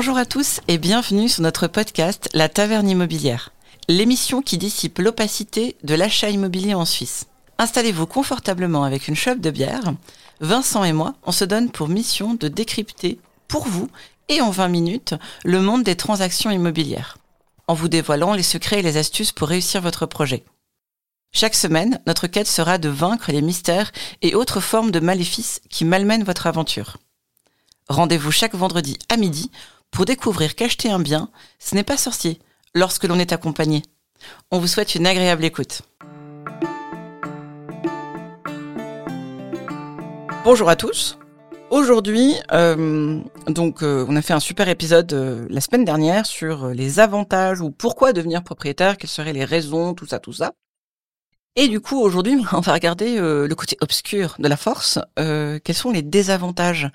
Bonjour à tous et bienvenue sur notre podcast La Taverne Immobilière, l'émission qui dissipe l'opacité de l'achat immobilier en Suisse. Installez-vous confortablement avec une chope de bière. Vincent et moi, on se donne pour mission de décrypter pour vous et en 20 minutes le monde des transactions immobilières, en vous dévoilant les secrets et les astuces pour réussir votre projet. Chaque semaine, notre quête sera de vaincre les mystères et autres formes de maléfices qui malmènent votre aventure. Rendez-vous chaque vendredi à midi pour découvrir qu'acheter un bien, ce n'est pas sorcier lorsque l'on est accompagné. On vous souhaite une agréable écoute. Bonjour à tous. Aujourd'hui, euh, donc, euh, on a fait un super épisode euh, la semaine dernière sur les avantages ou pourquoi devenir propriétaire, quelles seraient les raisons, tout ça, tout ça. Et du coup, aujourd'hui, on va regarder le côté obscur de la force. quels sont les désavantages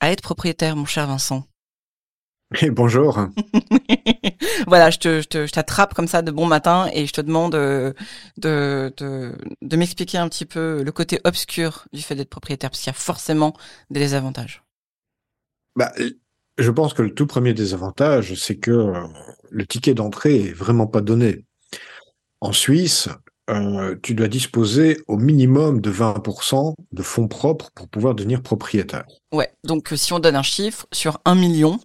à être propriétaire, mon cher Vincent? Et bonjour. voilà, je te, je t'attrape comme ça de bon matin et je te demande de, de, de, m'expliquer un petit peu le côté obscur du fait d'être propriétaire, parce qu'il y a forcément des désavantages. Bah, je pense que le tout premier désavantage, c'est que euh, le ticket d'entrée est vraiment pas donné. En Suisse, euh, tu dois disposer au minimum de 20% de fonds propres pour pouvoir devenir propriétaire. Ouais, donc si on donne un chiffre sur un million,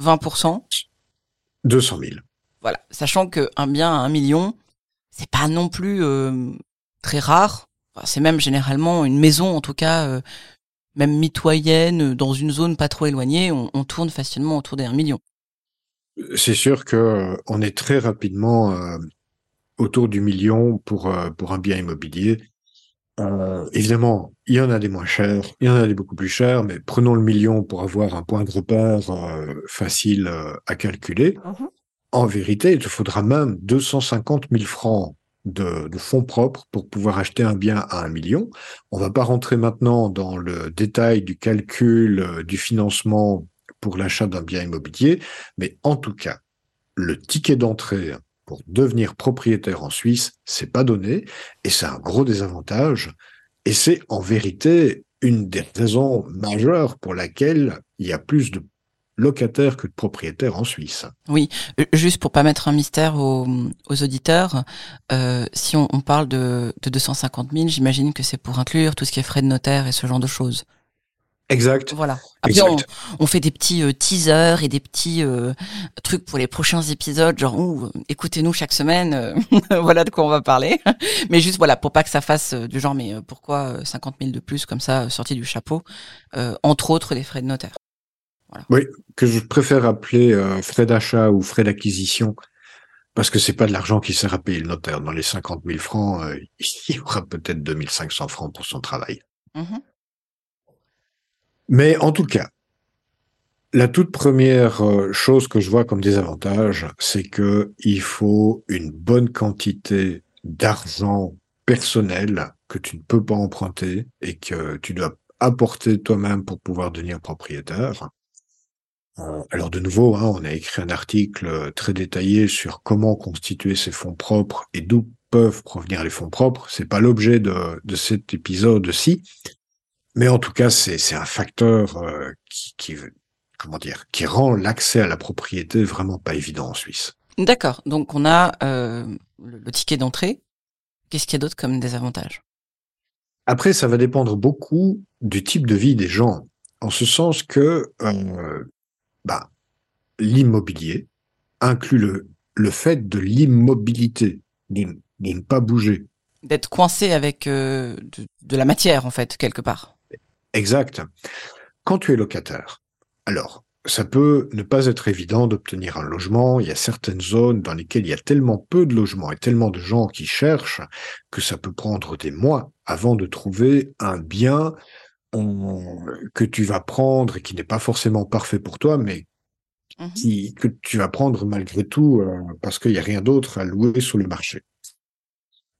20% 200 000. Voilà, sachant qu'un bien à 1 million, c'est pas non plus euh, très rare. c'est même généralement une maison, en tout cas, euh, même mitoyenne, dans une zone pas trop éloignée, on, tourne facilement autour des 1 million. C'est sûr que euh, on est très rapidement autour du million pour, pour un bien immobilier. Euh, évidemment, il y en a des moins chers, il y en a des beaucoup plus chers, mais prenons le million pour avoir un point de repère euh, facile euh, à calculer. Mhm. En vérité, il te faudra même 250 000 francs de, de, fonds propres pour pouvoir acheter un bien à un million. On va pas rentrer maintenant dans le détail du calcul du financement pour l'achat d'un bien immobilier, mais en tout cas, le ticket d'entrée pour devenir propriétaire en Suisse, c'est pas donné et c'est un gros désavantage. Et c'est en vérité une des raisons majeures pour laquelle il y a plus de locataires que de propriétaires en Suisse. Oui, euh, juste pour pas mettre un mystère aux, auditeurs, euh, si on, parle de, de 250 000, j'imagine que c'est pour inclure tout ce qui est frais de notaire et ce genre de choses. Exact. Voilà. Après, On, fait des petits euh, teasers et des petits euh, trucs pour les prochains épisodes, genre écoutez-nous chaque semaine, euh, voilà de quoi on va parler. mais juste voilà pour pas que ça fasse du genre mais pourquoi 50 000 de plus comme ça sorti du chapeau, entre autres les frais de notaire. Voilà. Oui, que je préfère appeler frais d'achat ou frais d'acquisition parce que c'est pas de l'argent qui sert à payer le notaire. Dans les 50 000 francs, il y aura peut-être 2500 francs pour son travail. Mmh mais en tout cas, la toute première euh, chose que je vois comme désavantage, c'est que il faut une bonne quantité d'argent personnel que tu ne peux pas emprunter et que tu dois apporter toi-même pour pouvoir devenir propriétaire. Euh, alors de nouveau, hein, on a écrit un article très détaillé sur comment constituer ses fonds propres et d'où peuvent provenir les fonds propres. C'est pas l'objet de cet épisode-ci, mais en tout cas, c'est un facteur euh, qui, qui, comment dire, qui rend l'accès à la propriété vraiment pas évident en Suisse. D'accord. Donc on a euh, le, ticket d'entrée. Qu'est-ce qu'il y a d'autre comme désavantage? Après, ça va dépendre beaucoup du type de vie des gens, en ce sens que euh, bah, l'immobilier inclut le, le fait de l'immobilité, de, ne pas bouger. D'être coincé avec de, de la matière, en fait, quelque part. Exact. Quand tu es locataire, alors, ça peut ne pas être évident d'obtenir un logement. Il y a certaines zones dans lesquelles il y a tellement peu de logements et tellement de gens qui cherchent que ça peut prendre des mois avant de trouver un bien que tu vas prendre et qui n'est pas forcément parfait pour toi, mais mmh qui, que tu vas prendre malgré tout euh, parce qu'il n'y a rien d'autre à louer sur le marché.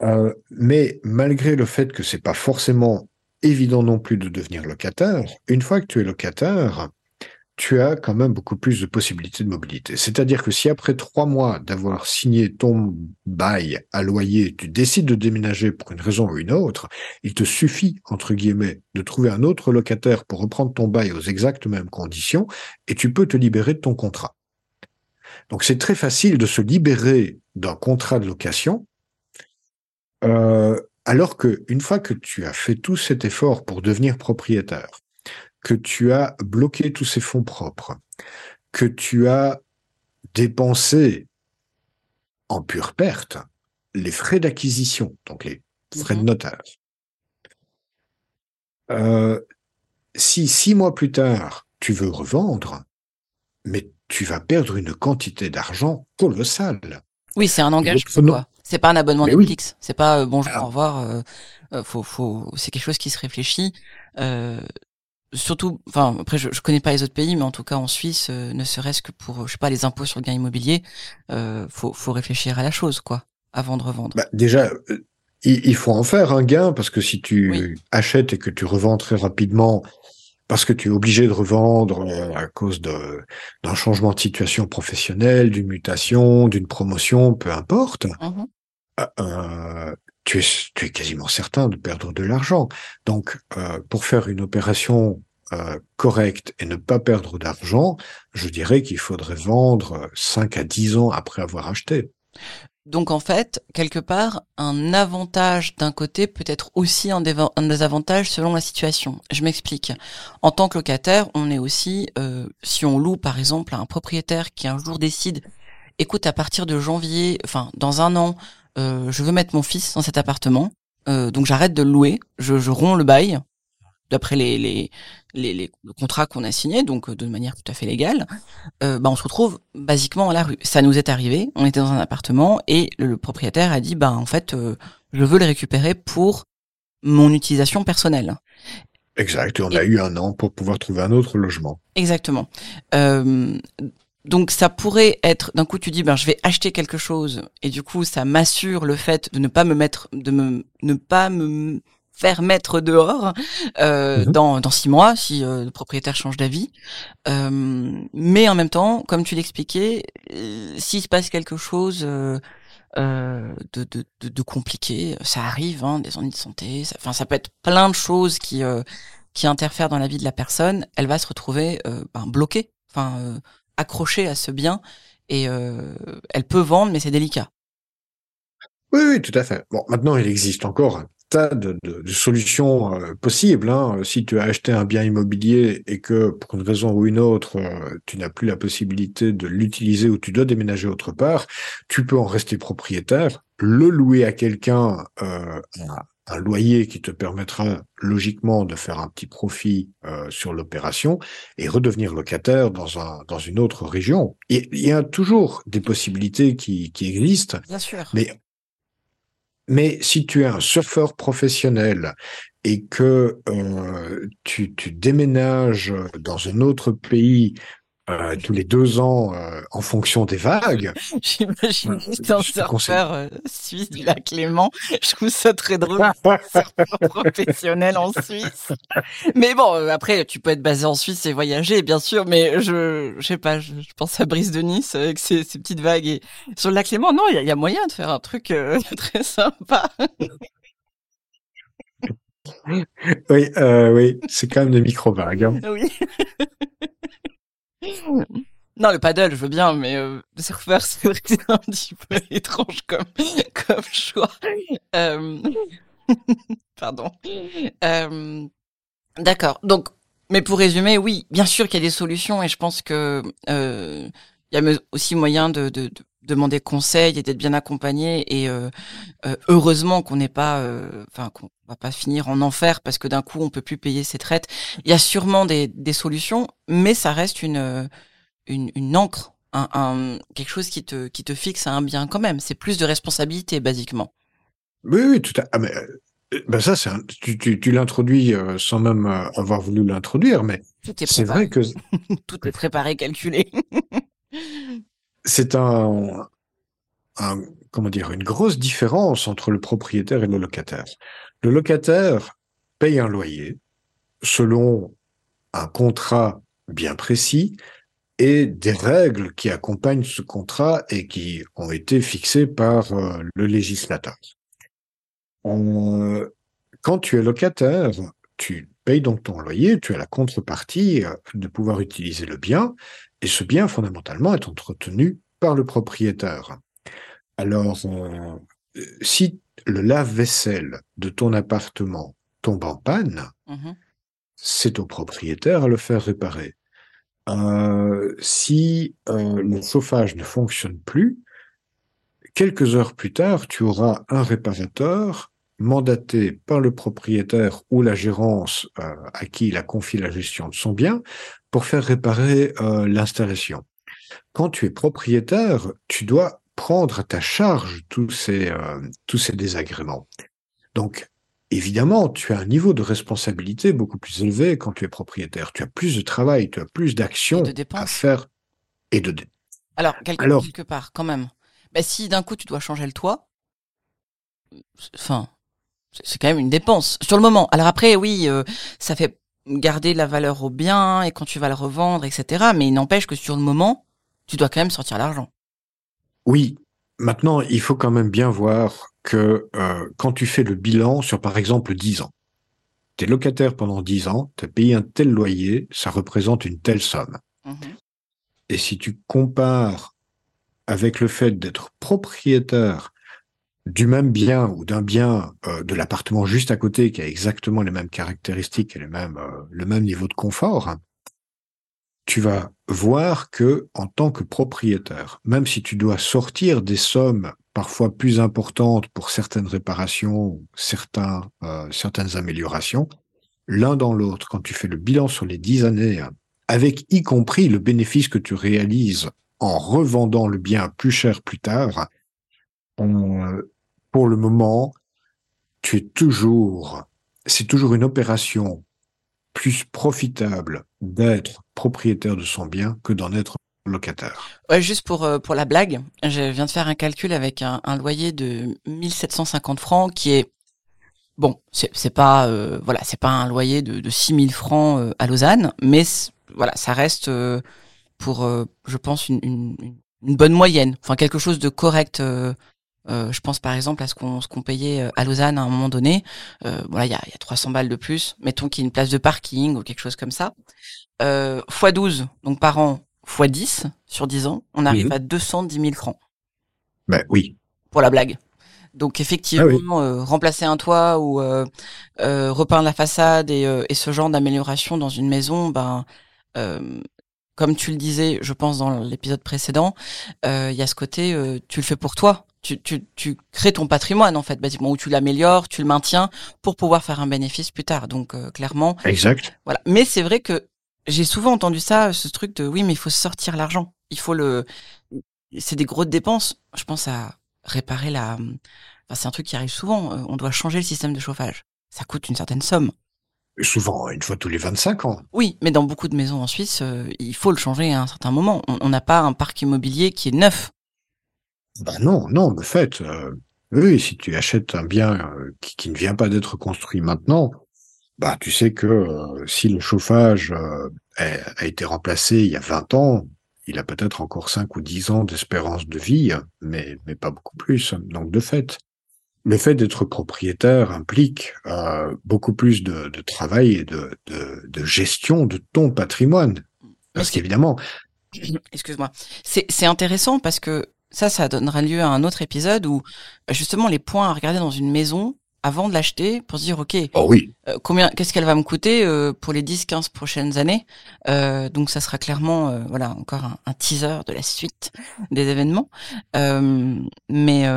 Euh, mais malgré le fait que c'est pas forcément évident non plus de devenir locataire. Une fois que tu es locataire, tu as quand même beaucoup plus de possibilités de mobilité. C'est-à-dire que si après trois mois d'avoir signé ton bail à loyer, tu décides de déménager pour une raison ou une autre, il te suffit, entre guillemets, de trouver un autre locataire pour reprendre ton bail aux exactes mêmes conditions et tu peux te libérer de ton contrat. Donc c'est très facile de se libérer d'un contrat de location, euh, alors que une fois que tu as fait tout cet effort pour devenir propriétaire, que tu as bloqué tous ces fonds propres, que tu as dépensé en pure perte les frais d'acquisition, donc les frais de mhm. notaire. Euh, si six mois plus tard, tu veux revendre, mais tu vas perdre une quantité d'argent colossale. Oui, c'est un engagement. C'est pas un abonnement Netflix. C'est pas euh, bonjour, au revoir. Euh, faut, faut, c'est quelque chose qui se réfléchit surtout, enfin après je, je connais pas les autres pays, mais en tout cas en Suisse, euh, ne serait-ce que pour je sais pas les impôts sur le gain immobilier, euh, faut, faut réfléchir à la chose quoi, avant de revendre. Bah, déjà, euh, il, faut en faire un gain parce que si tu achètes et que tu revends très rapidement, parce que tu es obligé de revendre euh, à cause d'un changement de situation professionnelle, d'une mutation, d'une promotion, peu importe. Mmh euh, tu es, tu es quasiment certain de perdre de l'argent. Donc, euh, pour faire une opération euh, correcte et ne pas perdre d'argent, je dirais qu'il faudrait vendre 5 à 10 ans après avoir acheté. Donc en fait, quelque part, un avantage d'un côté peut être aussi un, désavantage selon la situation. Je m'explique. En tant que locataire, on est aussi, euh, si on loue par exemple à un propriétaire qui un jour décide, écoute, à partir de janvier, enfin dans un an, euh, je veux mettre mon fils dans cet appartement, euh, donc j'arrête de le louer, je, je romps le bail, d'après les, les, les, les contrats qu'on a signés, donc euh, de manière tout à fait légale, euh, bah on se retrouve basiquement à la rue. Ça nous est arrivé, on était dans un appartement et le, propriétaire a dit, bah en fait, je veux les récupérer pour mon utilisation personnelle. Exact, on a eu un an pour pouvoir trouver un autre logement. Exactement. Euh, donc ça pourrait être d'un coup tu dis ben je vais acheter quelque chose et du coup ça m'assure le fait de ne pas me mettre de me ne pas me faire mettre dehors euh, mhm. dans dans six mois si euh, le propriétaire change d'avis. Euh, mais en même temps, comme tu l'expliquais, euh, s'il se passe quelque chose euh, euh, de, de, de, de, compliqué, ça arrive, hein, des ennuis de santé, enfin ça, ça, peut être plein de choses qui qui interfèrent dans la vie de la personne. Elle va se retrouver ben, bloquée. Enfin accrochée à ce bien et euh, elle peut vendre, mais c'est délicat. Oui, oui, tout à fait. Bon, maintenant, il existe encore un tas de, solutions euh, possibles. Hein. Si tu as acheté un bien immobilier et que, pour une raison ou une autre, euh, tu n'as plus la possibilité de l'utiliser ou tu dois déménager autre part, tu peux en rester propriétaire, le louer à quelqu'un un loyer qui te permettra logiquement de faire un petit profit euh, sur l'opération et redevenir locataire dans un dans une autre région. il y a toujours des possibilités qui, qui existent. Bien sûr. Mais mais si tu es un surfeur professionnel et que euh, tu, tu déménages dans un autre pays euh, tous les deux ans euh, en fonction des vagues. J'imagine euh, un surfeur euh, suisse du lac Léman. Je trouve ça très drôle. professionnel en Suisse. Mais bon, après, tu peux être basé en Suisse et voyager, bien sûr. Mais je, je sais pas, je, pense à Brice de Nice avec ses, ses petites vagues. Et sur le lac Léman, non, il y a, y a, moyen de faire un truc très sympa. oui, oui, c'est quand même des micro-vagues. Hein. Oui. Non, le paddle, je veux bien, mais euh, surfeur, c'est un petit peu étrange comme, comme choix. Euh... Pardon. Euh... D'accord. Donc, mais pour résumer, oui, bien sûr qu'il y a des solutions et je pense que euh, il y a aussi moyen de demander conseil et d'être bien accompagné et euh, euh, heureusement qu'on n'est pas euh, enfin qu'on va pas finir en enfer parce que d'un coup on peut plus payer ses traites. Il y a sûrement des, des solutions mais ça reste une une, une encre un, un, quelque chose qui te qui te fixe à un bien quand même. C'est plus de responsabilité basiquement. Oui oui tout à ah, mais ben ça c'est tu, tu, tu l'introduis sans même avoir voulu l'introduire mais c'est vrai que tout est préparé calculé c'est un, comment dire, une grosse différence entre le propriétaire et le locataire. Le locataire paye un loyer selon un contrat bien précis et des règles qui accompagnent ce contrat et qui ont été fixées par euh, le législateur. Quand tu es locataire, tu payes donc ton loyer, tu as la contrepartie euh, de pouvoir utiliser le bien, et ce bien fondamentalement est entretenu par le propriétaire. Alors, si le lave-vaisselle de ton appartement tombe en panne, mmh c'est au propriétaire à le faire réparer. Euh, si euh, le chauffage ne fonctionne plus, quelques heures plus tard, tu auras un réparateur mandaté par le propriétaire ou la gérance euh, à qui il a confié la gestion de son bien pour faire réparer l'installation. Quand tu es propriétaire, tu dois prendre à ta charge tous ces, tous ces désagréments. Donc, Évidemment, tu as un niveau de responsabilité beaucoup plus élevé quand tu es propriétaire. Tu as plus de travail, tu as plus d'actions à faire et de Alors, quelque, part, quand même. Bah, si d'un coup tu dois changer le toit, enfin, c'est quand même une dépense sur le moment. Alors après, oui, euh, ça fait garder la valeur au bien et quand tu vas le revendre, etc. Mais il n'empêche que sur le moment, tu dois quand même sortir l'argent. Oui. Maintenant, il faut quand même bien voir que euh, quand tu fais le bilan sur, par exemple, 10 ans, tu es locataire pendant 10 ans, tu as payé un tel loyer, ça représente une telle somme. Mmh Et si tu compares avec le fait d'être propriétaire du même bien ou d'un bien euh, de l'appartement juste à côté qui a exactement les mêmes caractéristiques et les mêmes, euh, le même niveau de confort, tu vas voir que en tant que propriétaire, même si tu dois sortir des sommes parfois plus importantes pour certaines réparations, certains, euh, certaines améliorations, l'un dans l'autre, quand tu fais le bilan sur les dix années, avec y compris le bénéfice que tu réalises en revendant le bien plus cher plus tard, pour le moment, tu es toujours, c'est toujours une opération plus profitable d'être propriétaire de son bien que d'en être locataire. Juste pour euh, pour la blague, je viens de faire un calcul avec un, loyer de 1750 francs qui est bon, c'est pas euh, voilà, c'est pas un loyer de, de 6000 francs euh, à Lausanne, mais voilà, ça reste pour je pense une, une, bonne moyenne, enfin quelque chose de correct je pense par exemple à ce qu'on ce qu'on payait à Lausanne à un moment donné. voilà, il y a, y a 300 balles de plus. Mettons qu'il y ait une place de parking ou quelque chose comme ça. Euh, x 12, donc par an, x 10 sur 10 ans, on arrive à 210 000 francs. Ben oui. Pour la blague. Donc effectivement, ah euh, remplacer un toit ou euh, euh, repeindre la façade et, et ce genre d'amélioration dans une maison, ben comme tu le disais, je pense dans l'épisode précédent, il y a ce côté, tu le fais pour toi. Tu, tu, tu crées ton patrimoine en fait, basiquement, où tu l'améliores, tu le maintiens pour pouvoir faire un bénéfice plus tard. Donc clairement. Exact. Voilà. Mais c'est vrai que j'ai souvent entendu ça, ce truc de oui, mais il faut sortir l'argent. Il faut le. C'est des grosses dépenses. Je pense à réparer la. Enfin, c'est un truc qui arrive souvent. Euh, on doit changer le système de chauffage. Ça coûte une certaine somme. Souvent, une fois tous les 25 ans. Oui, mais dans beaucoup de maisons en Suisse, euh, il faut le changer à un certain moment. On n'a pas un parc immobilier qui est neuf. Ben non, non, de fait. Euh, oui, si tu achètes un bien qui, qui, ne vient pas d'être construit maintenant, bah, tu sais que euh, si le chauffage euh, a, été remplacé il y a 20 ans, il a peut-être encore 5 ou 10 ans d'espérance de vie, mais, mais pas beaucoup plus. Donc, de fait, le fait d'être propriétaire implique euh, beaucoup plus de, de, travail et de, de, de, gestion de ton patrimoine. Parce qu'évidemment... Excuse-moi. C'est intéressant parce que ça, ça donnera lieu à un autre épisode où justement les points à regarder dans une maison, avant de l'acheter pour se dire ok oh oui. Euh, combien qu'est-ce qu'elle va me coûter euh, pour les 10 15 prochaines années? Euh, donc ça sera clairement euh, voilà encore un, un, teaser de la suite des événements. Mais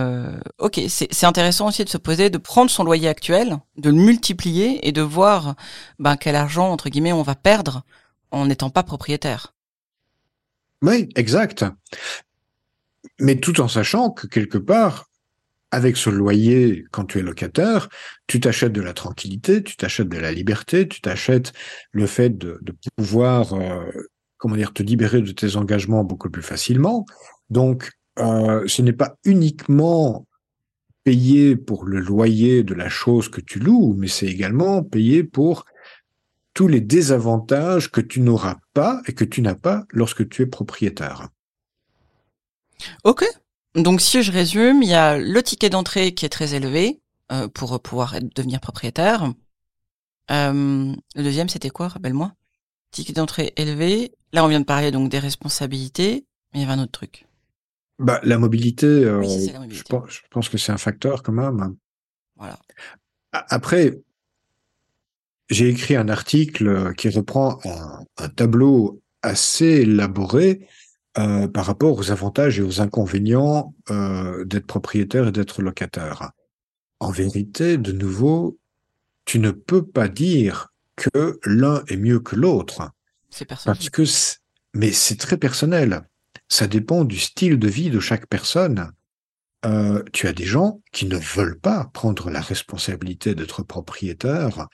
ok c'est intéressant aussi de se poser de prendre son loyer actuel de le multiplier et de voir ben quel argent entre guillemets on va perdre en n'étant pas propriétaire. Oui exact mais tout en sachant que quelque part avec ce loyer, quand tu es locataire, tu t'achètes de la tranquillité, tu t'achètes de la liberté, tu t'achètes le fait de, pouvoir, euh, comment dire, te libérer de tes engagements beaucoup plus facilement. Donc, euh, ce n'est pas uniquement payer pour le loyer de la chose que tu loues, mais c'est également payer pour tous les désavantages que tu n'auras pas et que tu n'as pas lorsque tu es propriétaire. Ok. Donc si je résume, il y a le ticket d'entrée qui est très élevé euh, pour pouvoir devenir propriétaire. Euh, le deuxième, c'était quoi? Rappelle-moi. Ticket d'entrée élevé. Là, on vient de parler donc des responsabilités, mais il y avait un autre truc. Bah, la mobilité, euh, Je, pense, que c'est un facteur quand même. Voilà. Après, j'ai écrit un article qui reprend un, tableau assez élaboré euh, par rapport aux avantages et aux inconvénients euh, d'être propriétaire et d'être locataire. En vérité, de nouveau, tu ne peux pas dire que l'un est mieux que l'autre. C'est personnel. Parce que, mais c'est très personnel. Ça dépend du style de vie de chaque personne. Euh, tu as des gens qui ne veulent pas prendre la responsabilité d'être propriétaire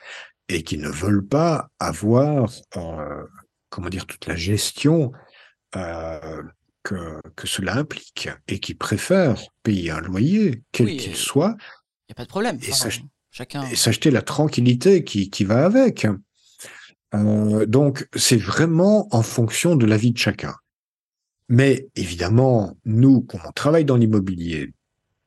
et qui ne veulent pas avoir, euh, comment dire, toute la gestion euh, que, que cela implique et qui préfèrent payer un loyer, quel qu'il soit. Il n'y a pas de problème. Et s'acheter la tranquillité qui, qui va avec. Euh, donc, c'est vraiment en fonction de la vie de chacun. Mais évidemment, nous, quand on travaille dans l'immobilier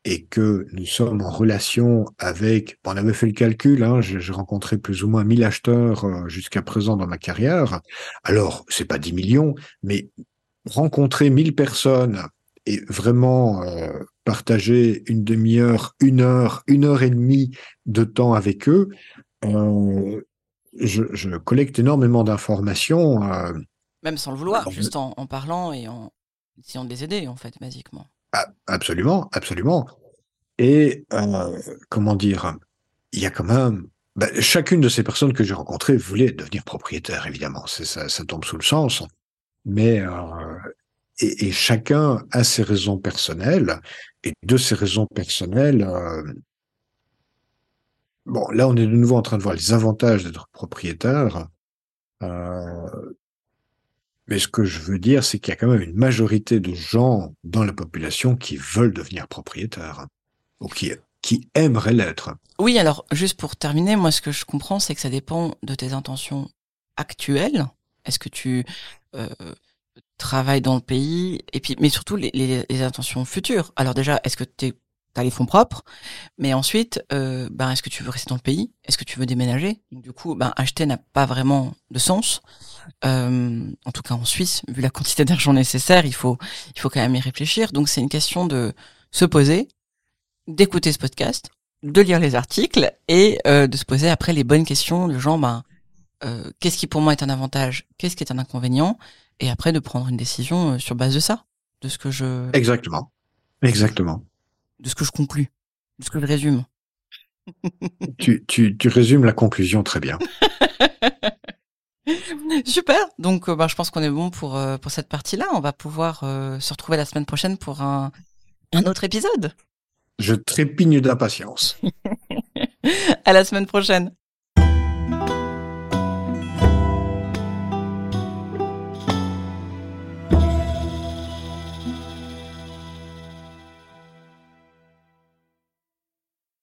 et que nous sommes en relation avec, on avait fait le calcul, hein, j'ai rencontré plus ou moins 1000 acheteurs euh, jusqu'à présent dans ma carrière. Alors, c'est pas 10 millions, mais rencontrer 1000 personnes et vraiment euh, partager une demi-heure, une heure, une heure et demie de temps avec eux, euh, je, je, collecte énormément d'informations. Euh, Même sans le vouloir, juste en, en, parlant et en essayant de les aider, en fait, basiquement. Ah, absolument, absolument. Et euh, comment dire, il y a quand même ben, chacune de ces personnes que j'ai rencontrées voulait devenir propriétaire, évidemment. Ça, ça tombe sous le sens. Mais euh, et, chacun a ses raisons personnelles. Et de ces raisons personnelles, euh, bon, là, on est de nouveau en train de voir les avantages d'être propriétaire. Euh, mais ce que je veux dire, c'est qu'il y a quand même une majorité de gens dans la population qui veulent devenir propriétaires, ou qui, qui aimeraient l'être. Oui, alors, juste pour terminer, moi, ce que je comprends, c'est que ça dépend de tes intentions actuelles. Est-ce que tu euh, travailles dans le pays? Et puis, mais surtout, les, les, les intentions futures. Alors déjà, est-ce que tu as les fonds propres? Mais ensuite, euh, ben, est-ce que tu veux rester dans le pays? Est-ce que tu veux déménager? Du coup, ben, acheter n'a pas vraiment de sens. Euh, en tout cas en Suisse, vu la quantité d'argent nécessaire, il faut, il faut quand même y réfléchir. Donc c'est une question de se poser, d'écouter ce podcast, de lire les articles et euh, de se poser après les bonnes questions de genre, ben, euh, qu'est-ce qui pour moi est un avantage, qu'est-ce qui est un inconvénient, et après de prendre une décision euh, sur base de ça, de ce que je... Exactement. Exactement. De ce que je conclus, de ce que je résume. tu, tu, tu résumes la conclusion très bien. Super. Donc, euh, bah, je pense qu'on est bon pour euh, pour cette partie-là. On va pouvoir euh, se retrouver la semaine prochaine pour un un autre épisode. Je trépigne d'impatience. à la semaine prochaine.